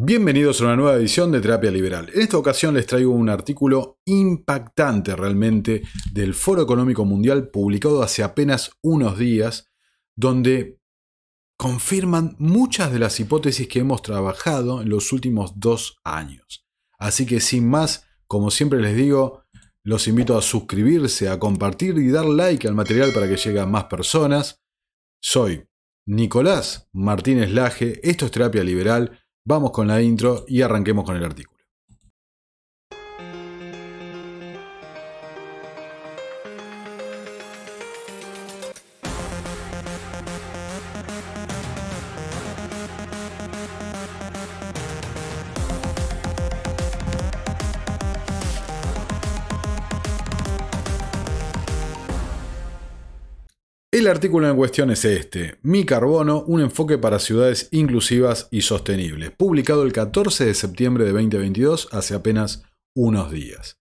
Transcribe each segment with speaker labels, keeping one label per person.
Speaker 1: Bienvenidos a una nueva edición de Terapia Liberal. En esta ocasión les traigo un artículo impactante realmente del Foro Económico Mundial publicado hace apenas unos días, donde confirman muchas de las hipótesis que hemos trabajado en los últimos dos años. Así que sin más, como siempre les digo, los invito a suscribirse, a compartir y dar like al material para que llegue a más personas. Soy Nicolás Martínez Laje, esto es Terapia Liberal Vamos con la intro y arranquemos con el artículo. El artículo en cuestión es este, Mi Carbono, un enfoque para ciudades inclusivas y sostenibles, publicado el 14 de septiembre de 2022, hace apenas unos días.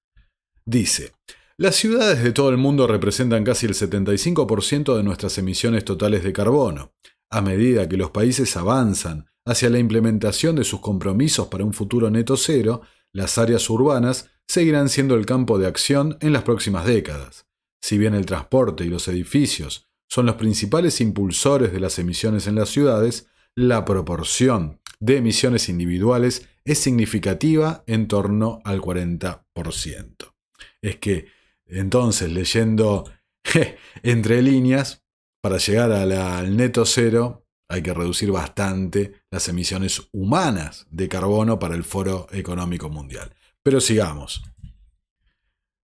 Speaker 1: Dice, las ciudades de todo el mundo representan casi el 75% de nuestras emisiones totales de carbono. A medida que los países avanzan hacia la implementación de sus compromisos para un futuro neto cero, las áreas urbanas seguirán siendo el campo de acción en las próximas décadas. Si bien el transporte y los edificios son los principales impulsores de las emisiones en las ciudades, la proporción de emisiones individuales es significativa en torno al 40%. Es que entonces leyendo entre líneas, para llegar al neto cero hay que reducir bastante las emisiones humanas de carbono para el Foro Económico Mundial. Pero sigamos.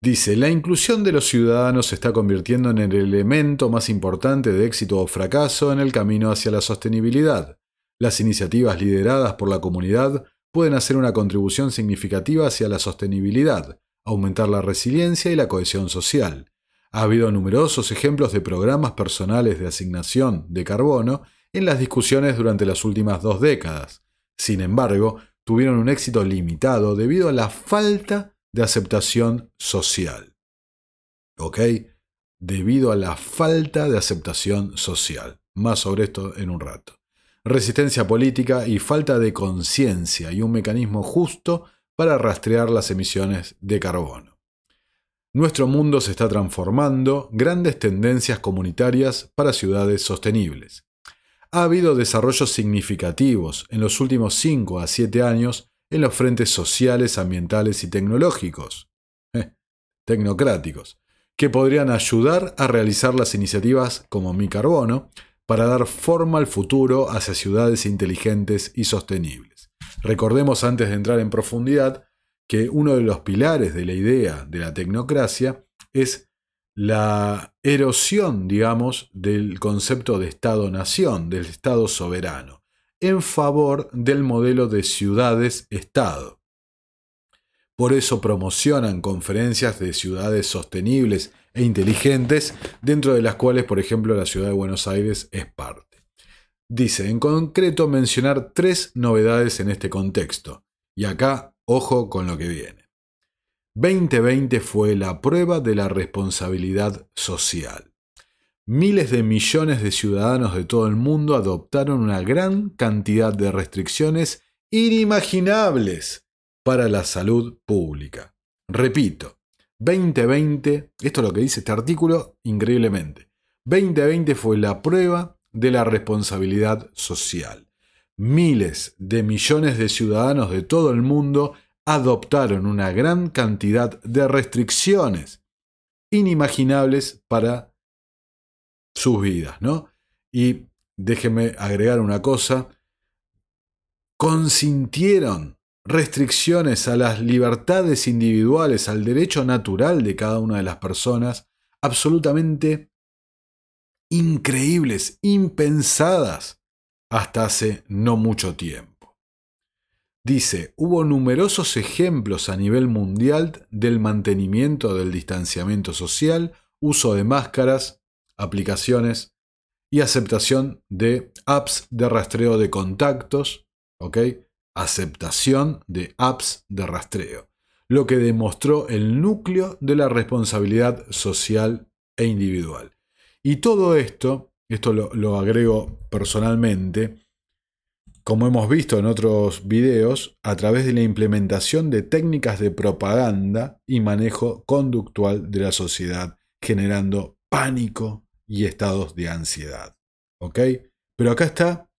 Speaker 1: Dice, la inclusión de los ciudadanos se está convirtiendo en el elemento más importante de éxito o fracaso en el camino hacia la sostenibilidad. Las iniciativas lideradas por la comunidad pueden hacer una contribución significativa hacia la sostenibilidad, aumentar la resiliencia y la cohesión social. Ha habido numerosos ejemplos de programas personales de asignación de carbono en las discusiones durante las últimas dos décadas. Sin embargo, tuvieron un éxito limitado debido a la falta de aceptación social. ¿Ok? Debido a la falta de aceptación social. Más sobre esto en un rato. Resistencia política y falta de conciencia y un mecanismo justo para rastrear las emisiones de carbono. Nuestro mundo se está transformando, grandes tendencias comunitarias para ciudades sostenibles. Ha habido desarrollos significativos en los últimos 5 a 7 años en los frentes sociales, ambientales y tecnológicos, eh, tecnocráticos, que podrían ayudar a realizar las iniciativas como Mi Carbono para dar forma al futuro hacia ciudades inteligentes y sostenibles. Recordemos antes de entrar en profundidad que uno de los pilares de la idea de la tecnocracia es la erosión, digamos, del concepto de Estado-nación, del Estado soberano en favor del modelo de ciudades-estado. Por eso promocionan conferencias de ciudades sostenibles e inteligentes, dentro de las cuales, por ejemplo, la ciudad de Buenos Aires es parte. Dice, en concreto, mencionar tres novedades en este contexto. Y acá, ojo con lo que viene. 2020 fue la prueba de la responsabilidad social. Miles de millones de ciudadanos de todo el mundo adoptaron una gran cantidad de restricciones inimaginables para la salud pública. Repito, 2020, esto es lo que dice este artículo increíblemente, 2020 fue la prueba de la responsabilidad social. Miles de millones de ciudadanos de todo el mundo adoptaron una gran cantidad de restricciones inimaginables para sus vidas, ¿no? Y déjenme agregar una cosa, consintieron restricciones a las libertades individuales, al derecho natural de cada una de las personas, absolutamente increíbles, impensadas hasta hace no mucho tiempo. Dice, hubo numerosos ejemplos a nivel mundial del mantenimiento del distanciamiento social, uso de máscaras, aplicaciones y aceptación de apps de rastreo de contactos, ¿ok? Aceptación de apps de rastreo, lo que demostró el núcleo de la responsabilidad social e individual. Y todo esto, esto lo, lo agrego personalmente, como hemos visto en otros videos, a través de la implementación de técnicas de propaganda y manejo conductual de la sociedad, generando pánico y estados de ansiedad. ¿Ok? Pero acá está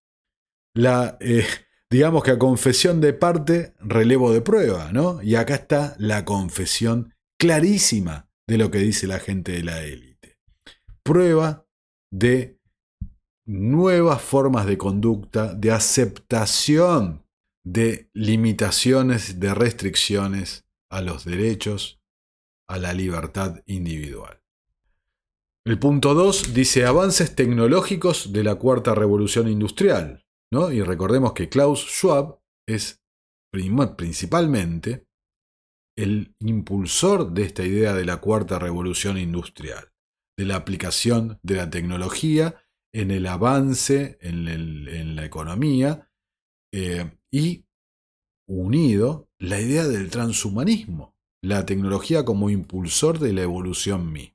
Speaker 1: la, eh, digamos que a confesión de parte, relevo de prueba, ¿no? Y acá está la confesión clarísima de lo que dice la gente de la élite. Prueba de nuevas formas de conducta, de aceptación de limitaciones, de restricciones a los derechos, a la libertad individual. El punto 2 dice avances tecnológicos de la cuarta revolución industrial. ¿no? Y recordemos que Klaus Schwab es principalmente el impulsor de esta idea de la cuarta revolución industrial, de la aplicación de la tecnología en el avance en, la economía eh, y unido la idea del transhumanismo, la tecnología como impulsor de la evolución misma.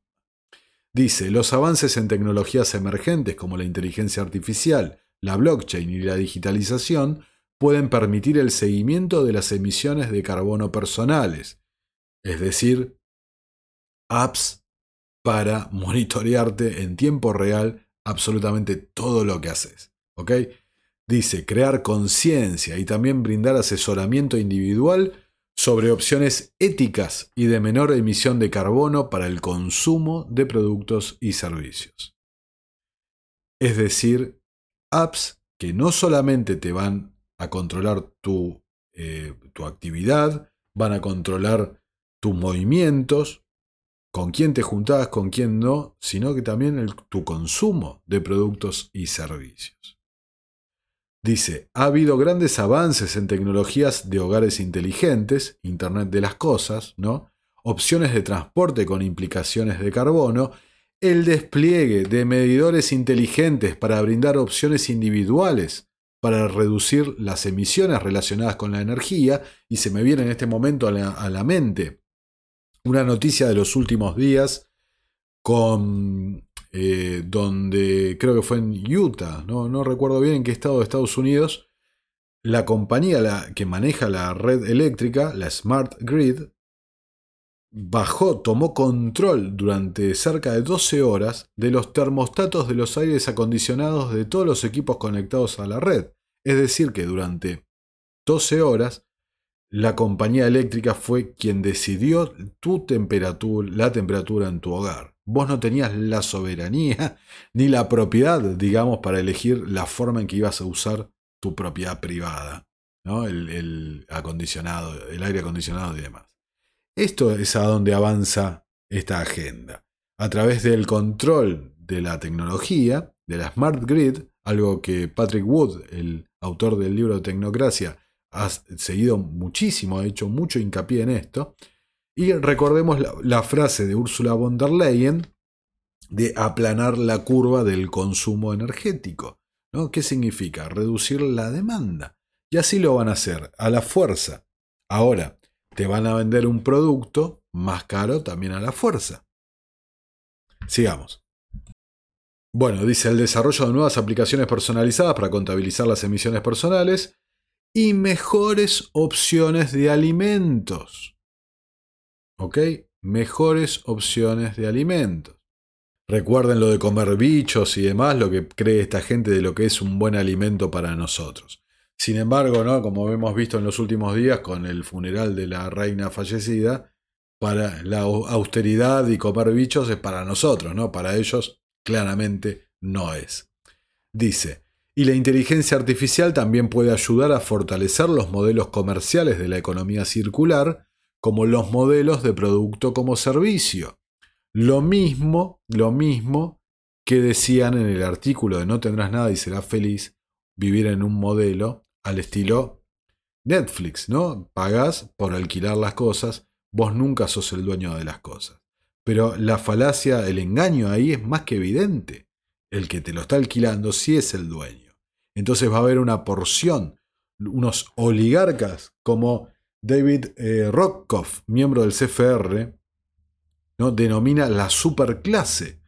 Speaker 1: Dice, los avances en tecnologías emergentes como la inteligencia artificial, la blockchain y la digitalización pueden permitir el seguimiento de las emisiones de carbono personales, es decir, apps para monitorearte en tiempo real absolutamente todo lo que haces. Dice, crear conciencia y también brindar asesoramiento individual sobre opciones éticas y de menor emisión de carbono para el consumo de productos y servicios. Es decir, apps que no solamente te van a controlar tu, eh, tu actividad, van a controlar tus movimientos, con quién te juntabas, con quién no, sino que también tu consumo de productos y servicios. Dice, ha habido grandes avances en tecnologías de hogares inteligentes, Internet de las Cosas, ¿no? opciones de transporte con implicaciones de carbono, el despliegue de medidores inteligentes para brindar opciones individuales para reducir las emisiones relacionadas con la energía, y se me viene en este momento a la, a la mente una noticia de los últimos días con eh, donde creo que fue en Utah, ¿no? no recuerdo bien en qué estado de Estados Unidos, la compañía la, que maneja la red eléctrica, la Smart Grid, bajó, tomó control durante cerca de 12 horas de los termostatos de los aires acondicionados de todos los equipos conectados a la red. Es decir, que durante 12 horas la compañía eléctrica fue quien decidió tu temperatura, la temperatura en tu hogar. Vos no tenías la soberanía ni la propiedad, digamos, para elegir la forma en que ibas a usar tu propiedad privada, ¿no? el, acondicionado, el aire acondicionado y demás. Esto es a donde avanza esta agenda. A través del control de la tecnología, de la Smart Grid, algo que Patrick Wood, el autor del libro Tecnocracia, ha seguido muchísimo, ha hecho mucho hincapié en esto. Y recordemos la, frase de Ursula von der Leyen de aplanar la curva del consumo energético. ¿no? ¿Qué significa? Reducir la demanda. Y así lo van a hacer, a la fuerza. Ahora, te van a vender un producto más caro también a la fuerza. Sigamos. Bueno, dice el desarrollo de nuevas aplicaciones personalizadas para contabilizar las emisiones personales y mejores opciones de alimentos. ¿Ok? Mejores opciones de alimentos. Recuerden lo de comer bichos y demás, lo que cree esta gente de lo que es un buen alimento para nosotros. Sin embargo, ¿no? como hemos visto en los últimos días con el funeral de la reina fallecida, para la austeridad y comer bichos es para nosotros, ¿no? Para ellos claramente no es. Dice, y la inteligencia artificial también puede ayudar a fortalecer los modelos comerciales de la economía circular, como los modelos de producto como servicio. Lo mismo, lo mismo que decían en el artículo de No tendrás nada y serás feliz, vivir en un modelo al estilo Netflix, ¿no? Pagás por alquilar las cosas, vos nunca sos el dueño de las cosas. Pero la falacia, el engaño ahí es más que evidente el que te lo está alquilando sí es el dueño. Entonces va a haber una porción, unos oligarcas como David eh, miembro del CFR, ¿no? denomina la superclase,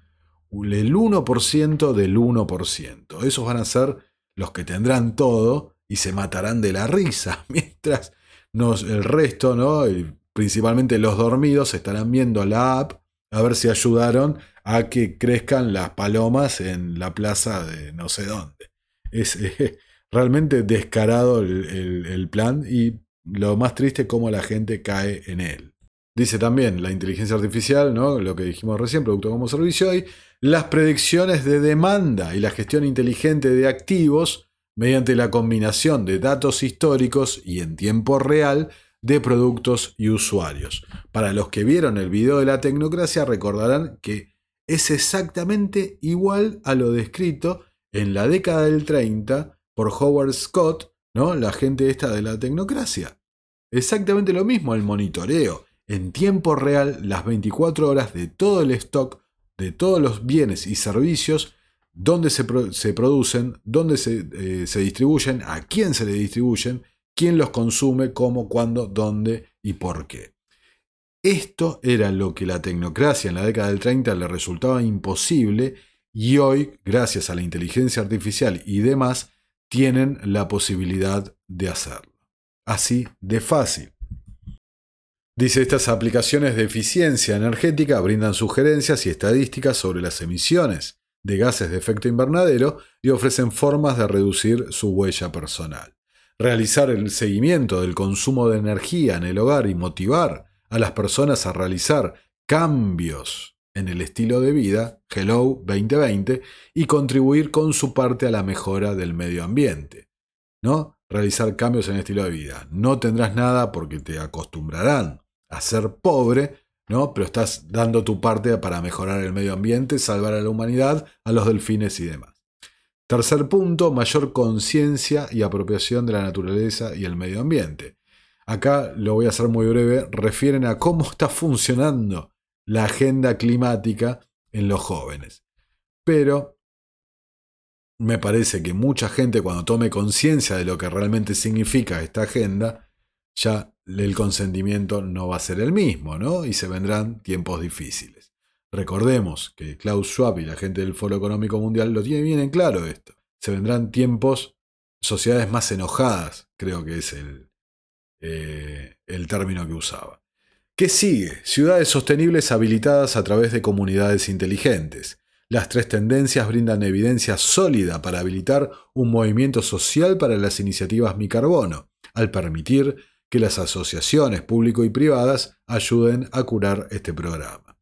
Speaker 1: el 1% del 1%. Esos van a ser los que tendrán todo y se matarán de la risa, mientras el resto, ¿no? principalmente los dormidos, estarán viendo la app a ver si ayudaron a que crezcan las palomas en la plaza de no sé dónde. Es realmente descarado el, el plan y lo más triste es cómo la gente cae en él. Dice también la inteligencia artificial, ¿no? lo que dijimos recién, producto como servicio, y las predicciones de demanda y la gestión inteligente de activos mediante la combinación de datos históricos y en tiempo real de productos y usuarios. Para los que vieron el video de la tecnocracia recordarán que es exactamente igual a lo descrito en la década del 30 por Howard Scott, la gente esta de la tecnocracia. Exactamente lo mismo, el monitoreo en tiempo real las 24 horas de todo el stock, de todos los bienes y servicios, dónde se, producen, dónde se, eh, se distribuyen, a quién se le distribuyen quién los consume, cómo, cuándo, dónde y por qué. Esto era lo que la tecnocracia en la década del 30 le resultaba imposible y hoy, gracias a la inteligencia artificial y demás, tienen la posibilidad de hacerlo. Así de fácil. Dice, estas aplicaciones de eficiencia energética brindan sugerencias y estadísticas sobre las emisiones de gases de efecto invernadero y ofrecen formas de reducir su huella personal realizar el seguimiento del consumo de energía en el hogar y motivar a las personas a realizar cambios en el estilo de vida, Hello 2020, y contribuir con su parte a la mejora del medio ambiente. ¿No? Realizar cambios en el estilo de vida. No tendrás nada porque te acostumbrarán a ser pobre, ¿no? Pero estás dando tu parte para mejorar el medio ambiente, salvar a la humanidad, a los delfines y demás. Tercer punto, mayor conciencia y apropiación de la naturaleza y el medio ambiente. Acá lo voy a hacer muy breve, refieren a cómo está funcionando la agenda climática en los jóvenes. Pero me parece que mucha gente cuando tome conciencia de lo que realmente significa esta agenda, ya el consentimiento no va a ser el mismo, ¿no? Y se vendrán tiempos difíciles. Recordemos que Klaus Schwab y la gente del Foro Económico Mundial lo tienen bien en claro esto. Se vendrán tiempos, sociedades más enojadas, creo que es el, eh, el término que usaba. ¿Qué sigue? Ciudades sostenibles habilitadas a través de comunidades inteligentes. Las tres tendencias brindan evidencia sólida para habilitar un movimiento social para las iniciativas mi carbono, al permitir que las asociaciones público y privadas ayuden a curar este programa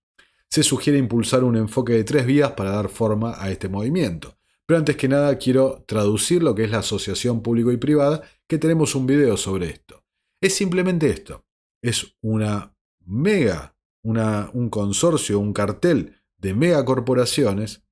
Speaker 1: se sugiere impulsar un enfoque de tres vías para dar forma a este movimiento. Pero antes que nada quiero traducir lo que es la asociación público y privada, que tenemos un video sobre esto. Es simplemente esto. Es una mega, un consorcio, un cartel de megacorporaciones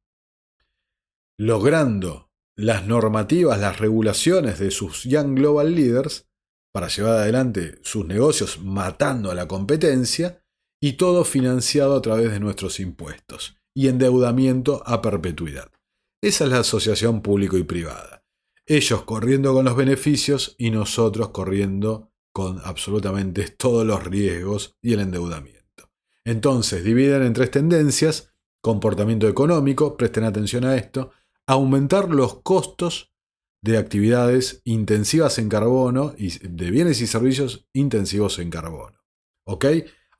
Speaker 1: logrando las normativas, las regulaciones de sus Young Global Leaders para llevar adelante sus negocios matando a la competencia y todo financiado a través de nuestros impuestos y endeudamiento a perpetuidad. Esa es la asociación público y privada. Ellos corriendo con los beneficios y nosotros corriendo con absolutamente todos los riesgos y el endeudamiento. Entonces, dividen en tres tendencias, comportamiento económico, presten atención a esto, aumentar los costos de actividades intensivas en carbono y de bienes y servicios intensivos en carbono. ¿Ok?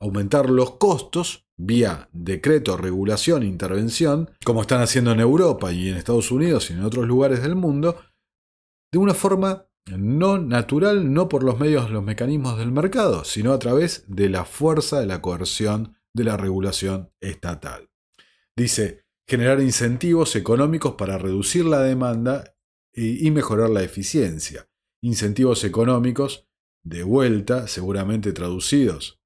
Speaker 1: aumentar los costos vía decreto, regulación, intervención, como están haciendo en Europa y en Estados Unidos y en otros lugares del mundo, de una forma no natural, no por los medios, los mecanismos del mercado, sino a través de la fuerza de la coerción de la regulación estatal. Dice, generar incentivos económicos para reducir la demanda y mejorar la eficiencia. Incentivos económicos, de vuelta, seguramente traducidos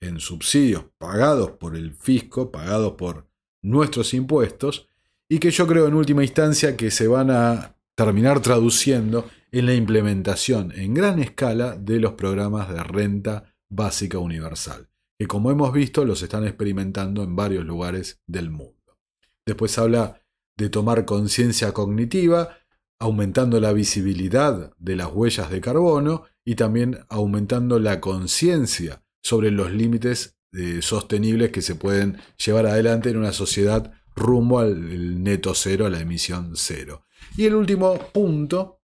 Speaker 1: en subsidios pagados por el fisco, pagados por nuestros impuestos, y que yo creo en última instancia que se van a terminar traduciendo en la implementación en gran escala de los programas de renta básica universal, que como hemos visto los están experimentando en varios lugares del mundo. Después habla de tomar conciencia cognitiva, aumentando la visibilidad de las huellas de carbono y también aumentando la conciencia sobre los límites eh, sostenibles que se pueden llevar adelante en una sociedad rumbo al neto cero, a la emisión cero. Y el último punto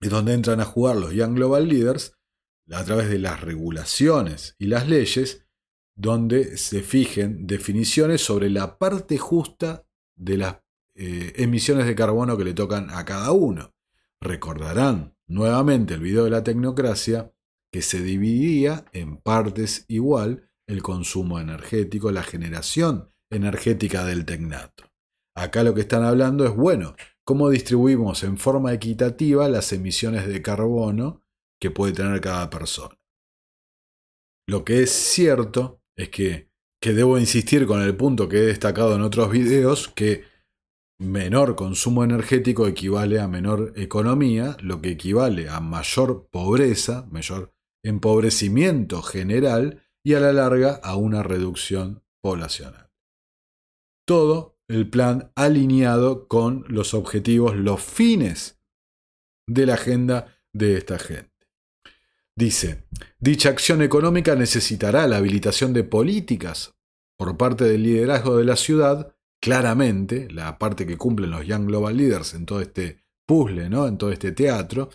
Speaker 1: es donde entran a jugar los Young Global Leaders a través de las regulaciones y las leyes, donde se fijen definiciones sobre la parte justa de las eh, emisiones de carbono que le tocan a cada uno. Recordarán nuevamente el video de la tecnocracia que se dividía en partes igual el consumo energético, la generación energética del tecnato. Acá lo que están hablando es, bueno, cómo distribuimos en forma equitativa las emisiones de carbono que puede tener cada persona. Lo que es cierto es que, que debo insistir con el punto que he destacado en otros videos, que menor consumo energético equivale a menor economía, lo que equivale a mayor pobreza, mayor empobrecimiento general y a la larga a una reducción poblacional. Todo el plan alineado con los objetivos, los fines de la agenda de esta gente. Dice, dicha acción económica necesitará la habilitación de políticas por parte del liderazgo de la ciudad, claramente, la parte que cumplen los Young Global Leaders en todo este puzzle, ¿no? en todo este teatro,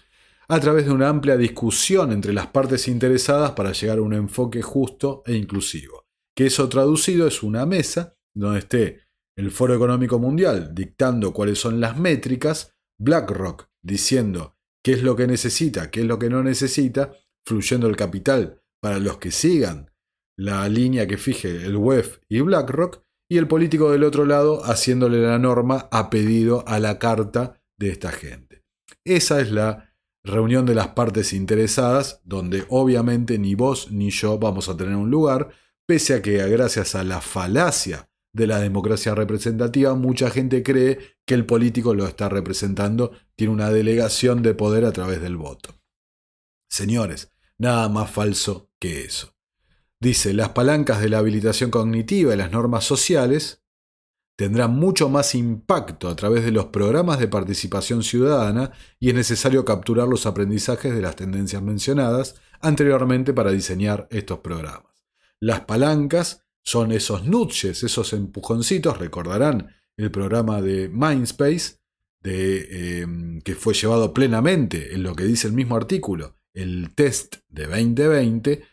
Speaker 1: a través de una amplia discusión entre las partes interesadas para llegar a un enfoque justo e inclusivo. Que eso traducido es una mesa donde esté el Foro Económico Mundial dictando cuáles son las métricas, BlackRock diciendo qué es lo que necesita, qué es lo que no necesita, fluyendo el capital para los que sigan la línea que fije el WEF y BlackRock, y el político del otro lado haciéndole la norma a pedido a la carta de esta gente. Esa es la reunión de las partes interesadas, donde obviamente ni vos ni yo vamos a tener un lugar, pese a que gracias a la falacia de la democracia representativa, mucha gente cree que el político lo está representando, tiene una delegación de poder a través del voto. Señores, nada más falso que eso. Dice, las palancas de la habilitación cognitiva y las normas sociales tendrá mucho más impacto a través de los programas de participación ciudadana y es necesario capturar los aprendizajes de las tendencias mencionadas anteriormente para diseñar estos programas. Las palancas son esos nudges, esos empujoncitos, recordarán el programa de Mindspace, de, em, que fue llevado plenamente en lo que dice el mismo artículo, el test de 2020,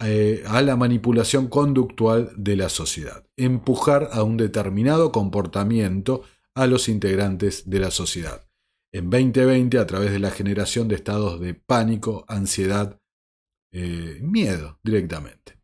Speaker 1: eh, a la manipulación conductual de la sociedad, empujar a un determinado comportamiento a los integrantes de la sociedad. En 2020, a través de la generación de estados de pánico, ansiedad, eh, miedo directamente.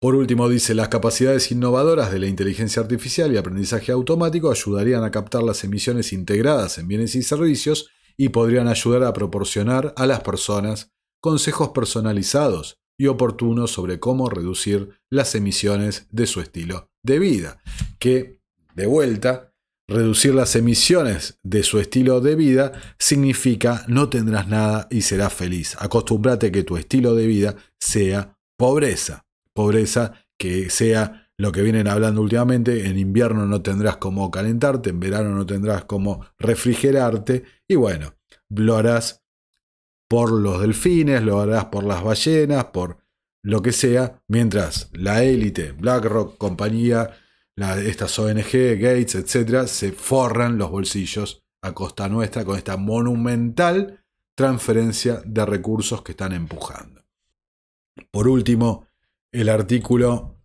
Speaker 1: Por último, dice, las capacidades innovadoras de la inteligencia artificial y aprendizaje automático ayudarían a captar las emisiones integradas en bienes y servicios y podrían ayudar a proporcionar a las personas consejos personalizados y oportuno sobre cómo reducir las emisiones de su estilo de vida. Que, de vuelta, reducir las emisiones de su estilo de vida significa no tendrás nada y serás feliz. Acostúmbrate que tu estilo de vida sea pobreza. Pobreza que sea lo que vienen hablando últimamente, en invierno no tendrás cómo calentarte, en verano no tendrás cómo refrigerarte y bueno, lo harás por los delfines, lo harás por las ballenas, por lo que sea, mientras la élite, BlackRock, compañía, estas ONG, Gates, etc., se forran los bolsillos a costa nuestra con esta monumental transferencia de recursos que están empujando. Por último, el artículo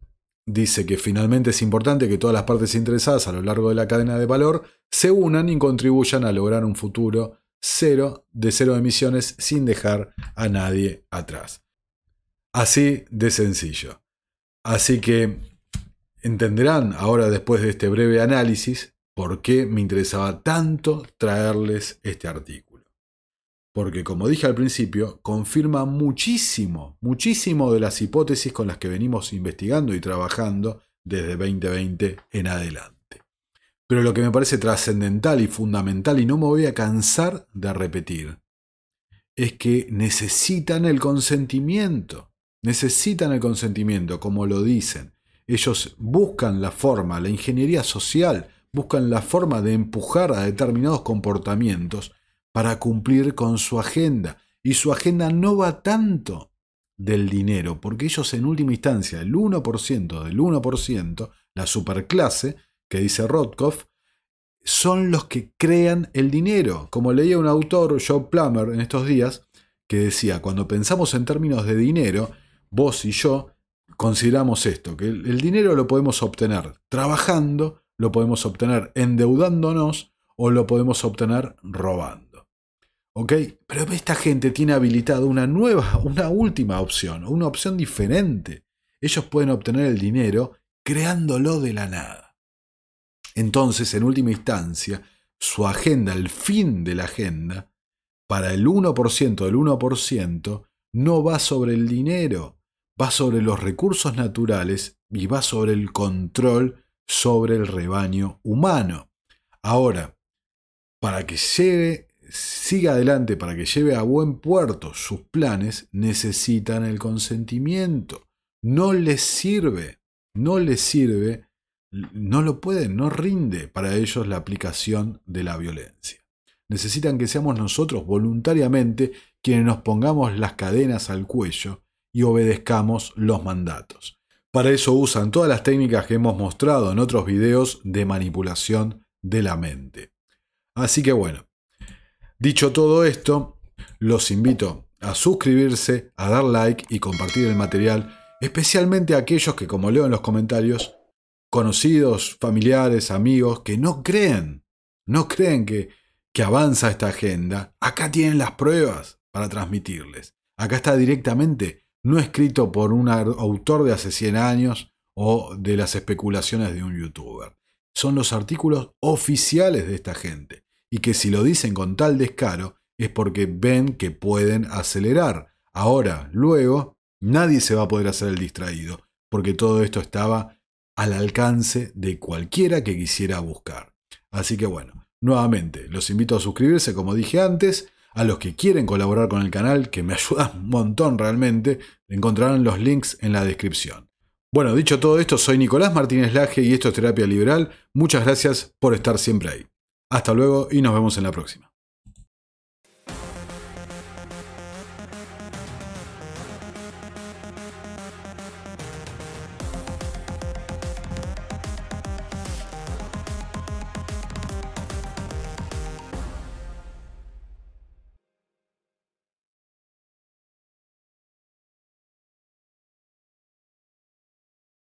Speaker 1: dice que finalmente es importante que todas las partes interesadas a lo largo de la cadena de valor se unan y contribuyan a lograr un futuro cero de cero emisiones sin dejar a nadie atrás. Así de sencillo. Así que entenderán ahora después de este breve análisis por qué me interesaba tanto traerles este artículo. Porque como dije al principio, confirma muchísimo, muchísimo de las hipótesis con las que venimos investigando y trabajando desde 2020 en adelante. Pero lo que me parece trascendental y fundamental, y no me voy a cansar de repetir, es que necesitan el consentimiento. Necesitan el consentimiento, como lo dicen. Ellos buscan la forma, la ingeniería social, buscan la forma de empujar a determinados comportamientos para cumplir con su agenda. Y su agenda no va tanto del dinero, porque ellos en última instancia, el 1% del 1%, la superclase, que dice Rothkopf, son los que crean el dinero. Como leía un autor, Joe Plummer, en estos días, que decía, cuando pensamos en términos de dinero, vos y yo consideramos esto, que el, dinero lo podemos obtener trabajando, lo podemos obtener endeudándonos o lo podemos obtener robando. ¿Ok? Pero esta gente tiene habilitado una nueva, una última opción, una opción diferente. Ellos pueden obtener el dinero creándolo de la nada. Entonces, en última instancia, su agenda, el fin de la agenda, para el 1% del 1%, no va sobre el dinero, va sobre los recursos naturales y va sobre el control sobre el rebaño humano. Ahora, para que lleve, siga adelante, para que lleve a buen puerto sus planes, necesitan el consentimiento. No les sirve, no les sirve, no lo pueden, no rinde para ellos la aplicación de la violencia. Necesitan que seamos nosotros voluntariamente quienes nos pongamos las cadenas al cuello y obedezcamos los mandatos. Para eso usan todas las técnicas que hemos mostrado en otros videos de manipulación de la mente. Así que bueno, dicho todo esto, los invito a suscribirse, a dar like y compartir el material, especialmente a aquellos que, como leo en los comentarios, conocidos, familiares, amigos, que no creen, no creen que, que avanza esta agenda. Acá tienen las pruebas para transmitirles. Acá está directamente no escrito por un autor de hace 100 años o de las especulaciones de un youtuber. Son los artículos oficiales de esta gente, y que si lo dicen con tal descaro es porque ven que pueden acelerar. Ahora, luego, nadie se va a poder hacer el distraído, porque todo esto estaba al alcance de cualquiera que quisiera buscar. Así que bueno, nuevamente, los invito a suscribirse, como dije antes, a los que quieren colaborar con el canal, que me ayudan un montón realmente, encontrarán los links en la descripción. Bueno, dicho todo esto, soy Nicolás Martínez Laje y esto es Terapia Liberal. Muchas gracias por estar siempre ahí. Hasta luego y nos vemos en la próxima.